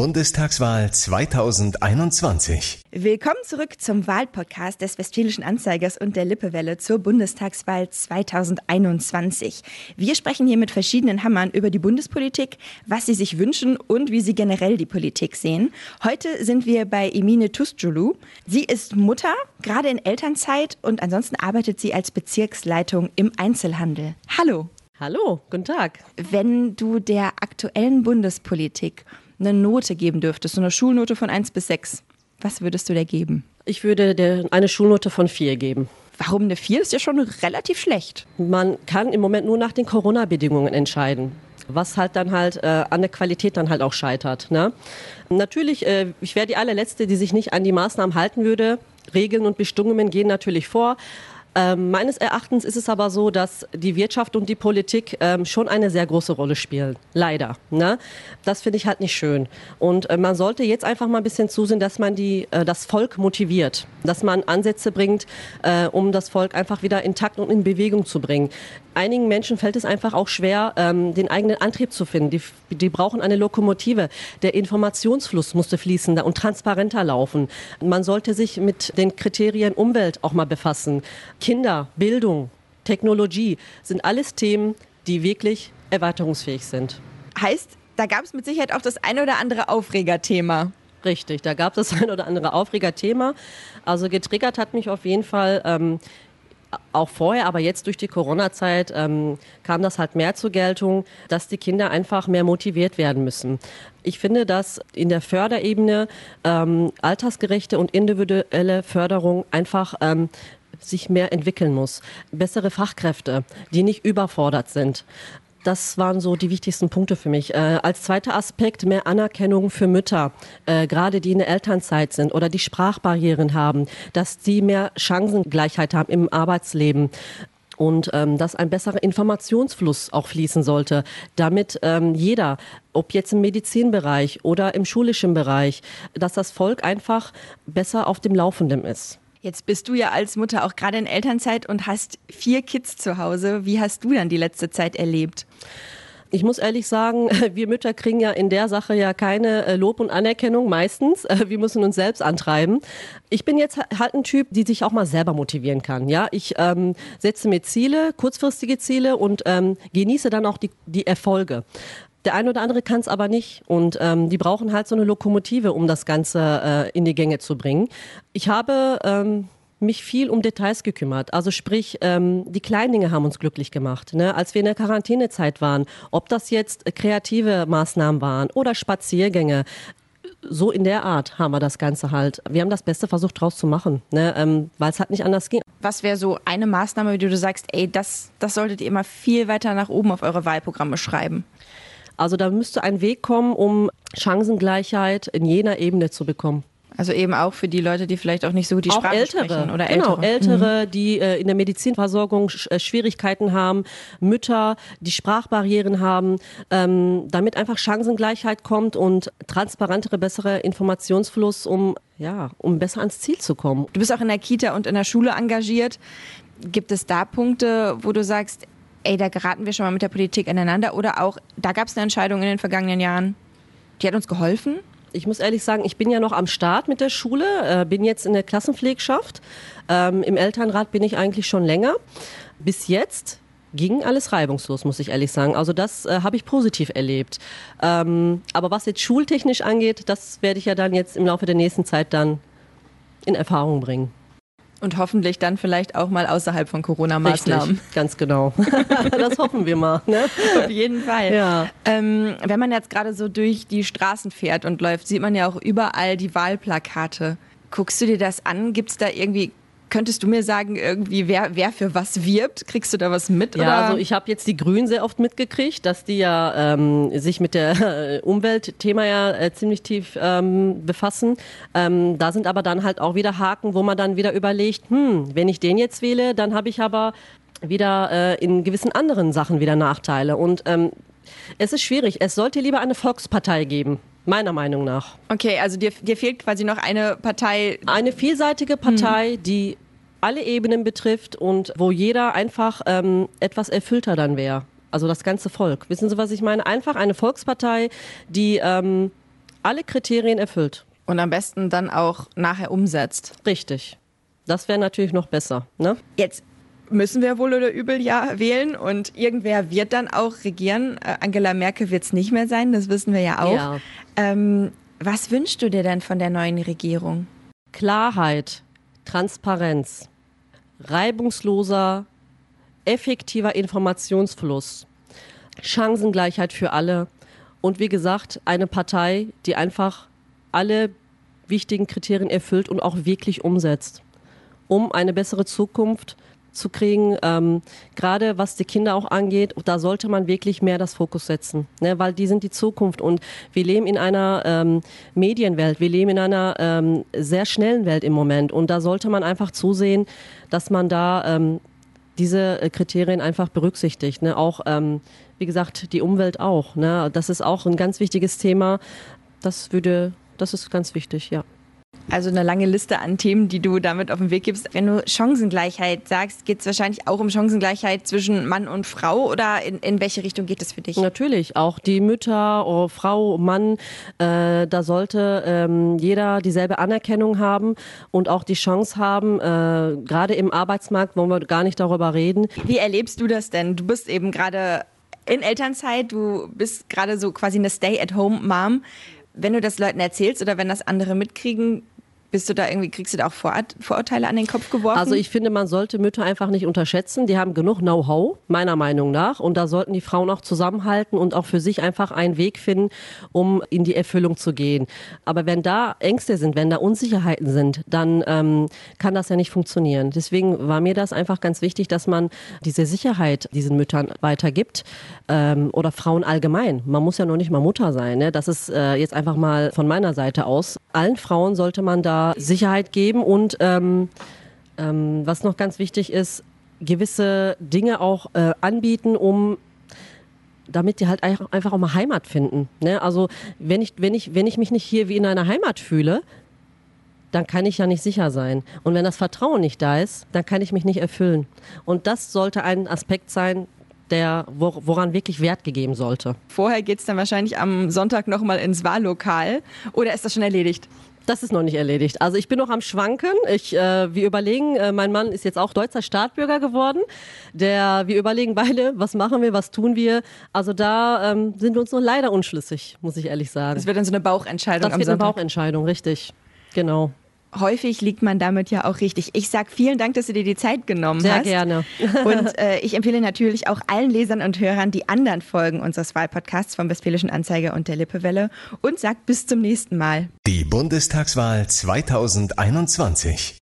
Bundestagswahl 2021. Willkommen zurück zum Wahlpodcast des Westfälischen Anzeigers und der Lippewelle zur Bundestagswahl 2021. Wir sprechen hier mit verschiedenen Hammern über die Bundespolitik, was sie sich wünschen und wie sie generell die Politik sehen. Heute sind wir bei Emine Tustjulu. Sie ist Mutter, gerade in Elternzeit und ansonsten arbeitet sie als Bezirksleitung im Einzelhandel. Hallo. Hallo, guten Tag. Wenn du der aktuellen Bundespolitik eine Note geben dürftest, so eine Schulnote von 1 bis 6, was würdest du da geben? Ich würde der eine Schulnote von 4 geben. Warum eine 4 ist ja schon relativ schlecht. Man kann im Moment nur nach den Corona-Bedingungen entscheiden was halt dann halt äh, an der Qualität dann halt auch scheitert. Ne? Natürlich, äh, ich wäre die allerletzte, die sich nicht an die Maßnahmen halten würde. Regeln und Bestimmungen gehen natürlich vor. Ähm, meines Erachtens ist es aber so, dass die Wirtschaft und die Politik ähm, schon eine sehr große Rolle spielen. Leider. Ne? Das finde ich halt nicht schön. Und äh, man sollte jetzt einfach mal ein bisschen zusehen, dass man die, äh, das Volk motiviert, dass man Ansätze bringt, äh, um das Volk einfach wieder intakt und in Bewegung zu bringen einigen Menschen fällt es einfach auch schwer, ähm, den eigenen Antrieb zu finden. Die, die brauchen eine Lokomotive. Der Informationsfluss musste fließender und transparenter laufen. Man sollte sich mit den Kriterien Umwelt auch mal befassen. Kinder, Bildung, Technologie sind alles Themen, die wirklich erweiterungsfähig sind. Heißt, da gab es mit Sicherheit auch das ein oder andere Aufregerthema. Richtig, da gab es das ein oder andere Aufregerthema. Also getriggert hat mich auf jeden Fall ähm, auch vorher, aber jetzt durch die Corona-Zeit ähm, kam das halt mehr zur Geltung, dass die Kinder einfach mehr motiviert werden müssen. Ich finde, dass in der Förderebene ähm, altersgerechte und individuelle Förderung einfach ähm, sich mehr entwickeln muss. Bessere Fachkräfte, die nicht überfordert sind. Das waren so die wichtigsten Punkte für mich. Äh, als zweiter Aspekt mehr Anerkennung für Mütter, äh, gerade die in der Elternzeit sind oder die Sprachbarrieren haben, dass die mehr Chancengleichheit haben im Arbeitsleben und ähm, dass ein besserer Informationsfluss auch fließen sollte, damit ähm, jeder, ob jetzt im Medizinbereich oder im schulischen Bereich, dass das Volk einfach besser auf dem Laufenden ist. Jetzt bist du ja als Mutter auch gerade in Elternzeit und hast vier Kids zu Hause. Wie hast du dann die letzte Zeit erlebt? Ich muss ehrlich sagen, wir Mütter kriegen ja in der Sache ja keine äh, Lob und Anerkennung meistens. Äh, wir müssen uns selbst antreiben. Ich bin jetzt halt ein Typ, die sich auch mal selber motivieren kann. Ja, ich ähm, setze mir Ziele, kurzfristige Ziele und ähm, genieße dann auch die, die Erfolge. Der eine oder andere kann es aber nicht und ähm, die brauchen halt so eine Lokomotive, um das Ganze äh, in die Gänge zu bringen. Ich habe ähm, mich viel um Details gekümmert. Also sprich, ähm, die kleinen Dinge haben uns glücklich gemacht. Ne? Als wir in der Quarantänezeit waren, ob das jetzt kreative Maßnahmen waren oder Spaziergänge, so in der Art haben wir das Ganze halt. Wir haben das Beste versucht draus zu machen, ne? ähm, weil es halt nicht anders ging. Was wäre so eine Maßnahme, wie du sagst, ey, das, das solltet ihr immer viel weiter nach oben auf eure Wahlprogramme schreiben? Also da müsste ein Weg kommen, um Chancengleichheit in jener Ebene zu bekommen. Also eben auch für die Leute, die vielleicht auch nicht so die auch Sprache ältere, sprechen oder genau, ältere. ältere, mhm. die äh, in der Medizinversorgung sch äh, Schwierigkeiten haben, Mütter, die Sprachbarrieren haben, ähm, damit einfach Chancengleichheit kommt und transparentere, bessere Informationsfluss, um ja, um besser ans Ziel zu kommen. Du bist auch in der Kita und in der Schule engagiert. Gibt es da Punkte, wo du sagst, ey, da geraten wir schon mal mit der Politik aneinander oder auch, da gab es eine Entscheidung in den vergangenen Jahren, die hat uns geholfen? Ich muss ehrlich sagen, ich bin ja noch am Start mit der Schule, äh, bin jetzt in der Klassenpflegschaft. Ähm, Im Elternrat bin ich eigentlich schon länger. Bis jetzt ging alles reibungslos, muss ich ehrlich sagen. Also das äh, habe ich positiv erlebt. Ähm, aber was jetzt schultechnisch angeht, das werde ich ja dann jetzt im Laufe der nächsten Zeit dann in Erfahrung bringen. Und hoffentlich dann vielleicht auch mal außerhalb von Corona-Maßnahmen. Ganz genau. das hoffen wir mal. Ne? Auf jeden Fall. Ja. Ähm, wenn man jetzt gerade so durch die Straßen fährt und läuft, sieht man ja auch überall die Wahlplakate. Guckst du dir das an? Gibt es da irgendwie Könntest du mir sagen, irgendwie, wer, wer für was wirbt? Kriegst du da was mit? Ja, oder? also ich habe jetzt die Grünen sehr oft mitgekriegt, dass die ja ähm, sich mit der äh, Umweltthema ja äh, ziemlich tief ähm, befassen. Ähm, da sind aber dann halt auch wieder Haken, wo man dann wieder überlegt, hm, wenn ich den jetzt wähle, dann habe ich aber wieder äh, in gewissen anderen Sachen wieder Nachteile. Und ähm, es ist schwierig. Es sollte lieber eine Volkspartei geben. Meiner Meinung nach. Okay, also dir, dir fehlt quasi noch eine Partei. Eine vielseitige Partei, hm. die alle Ebenen betrifft und wo jeder einfach ähm, etwas erfüllter dann wäre. Also das ganze Volk. Wissen Sie, was ich meine? Einfach eine Volkspartei, die ähm, alle Kriterien erfüllt. Und am besten dann auch nachher umsetzt. Richtig. Das wäre natürlich noch besser. Ne? Jetzt müssen wir wohl oder übel ja wählen und irgendwer wird dann auch regieren. Äh, Angela Merkel wird es nicht mehr sein, das wissen wir ja auch. Ja. Ähm, was wünschst du dir denn von der neuen Regierung? Klarheit, Transparenz, reibungsloser, effektiver Informationsfluss, Chancengleichheit für alle und wie gesagt, eine Partei, die einfach alle wichtigen Kriterien erfüllt und auch wirklich umsetzt, um eine bessere Zukunft zu kriegen, ähm, gerade was die Kinder auch angeht, da sollte man wirklich mehr das Fokus setzen, ne? weil die sind die Zukunft und wir leben in einer ähm, Medienwelt, wir leben in einer ähm, sehr schnellen Welt im Moment und da sollte man einfach zusehen, dass man da ähm, diese äh, Kriterien einfach berücksichtigt, ne? auch ähm, wie gesagt die Umwelt auch, ne? das ist auch ein ganz wichtiges Thema, das würde, das ist ganz wichtig, ja. Also eine lange Liste an Themen, die du damit auf den Weg gibst. Wenn du Chancengleichheit sagst, geht es wahrscheinlich auch um Chancengleichheit zwischen Mann und Frau oder in, in welche Richtung geht es für dich? Natürlich, auch die Mütter, oh, Frau, Mann, äh, da sollte ähm, jeder dieselbe Anerkennung haben und auch die Chance haben, äh, gerade im Arbeitsmarkt wollen wir gar nicht darüber reden. Wie erlebst du das denn? Du bist eben gerade in Elternzeit, du bist gerade so quasi eine Stay-at-home-Mom wenn du das Leuten erzählst oder wenn das andere mitkriegen, bist du da irgendwie, kriegst du da auch Vorurteile an den Kopf geworfen? Also ich finde, man sollte Mütter einfach nicht unterschätzen. Die haben genug Know-how, meiner Meinung nach. Und da sollten die Frauen auch zusammenhalten und auch für sich einfach einen Weg finden, um in die Erfüllung zu gehen. Aber wenn da Ängste sind, wenn da Unsicherheiten sind, dann ähm, kann das ja nicht funktionieren. Deswegen war mir das einfach ganz wichtig, dass man diese Sicherheit diesen Müttern weitergibt ähm, oder Frauen allgemein. Man muss ja noch nicht mal Mutter sein. Ne? Das ist äh, jetzt einfach mal von meiner Seite aus. Allen Frauen sollte man da Sicherheit geben und ähm, ähm, was noch ganz wichtig ist, gewisse Dinge auch äh, anbieten, um damit die halt einfach auch mal Heimat finden. Ne? Also wenn ich, wenn, ich, wenn ich mich nicht hier wie in einer Heimat fühle, dann kann ich ja nicht sicher sein. Und wenn das Vertrauen nicht da ist, dann kann ich mich nicht erfüllen. Und das sollte ein Aspekt sein, der, woran wirklich Wert gegeben sollte. Vorher geht es dann wahrscheinlich am Sonntag nochmal ins Wahllokal oder ist das schon erledigt? Das ist noch nicht erledigt. Also ich bin noch am Schwanken. Ich, äh, wir überlegen, äh, mein Mann ist jetzt auch deutscher Staatsbürger geworden. Der, wir überlegen beide, was machen wir, was tun wir. Also da ähm, sind wir uns noch leider unschlüssig, muss ich ehrlich sagen. Das wird dann so eine Bauchentscheidung. Das wird eine Bauchentscheidung, richtig. Genau häufig liegt man damit ja auch richtig. Ich sage vielen Dank, dass du dir die Zeit genommen Sehr hast. Sehr gerne. und äh, ich empfehle natürlich auch allen Lesern und Hörern die anderen Folgen unseres Wahlpodcasts vom Westfälischen Anzeiger und der Lippewelle und sagt bis zum nächsten Mal. Die Bundestagswahl 2021.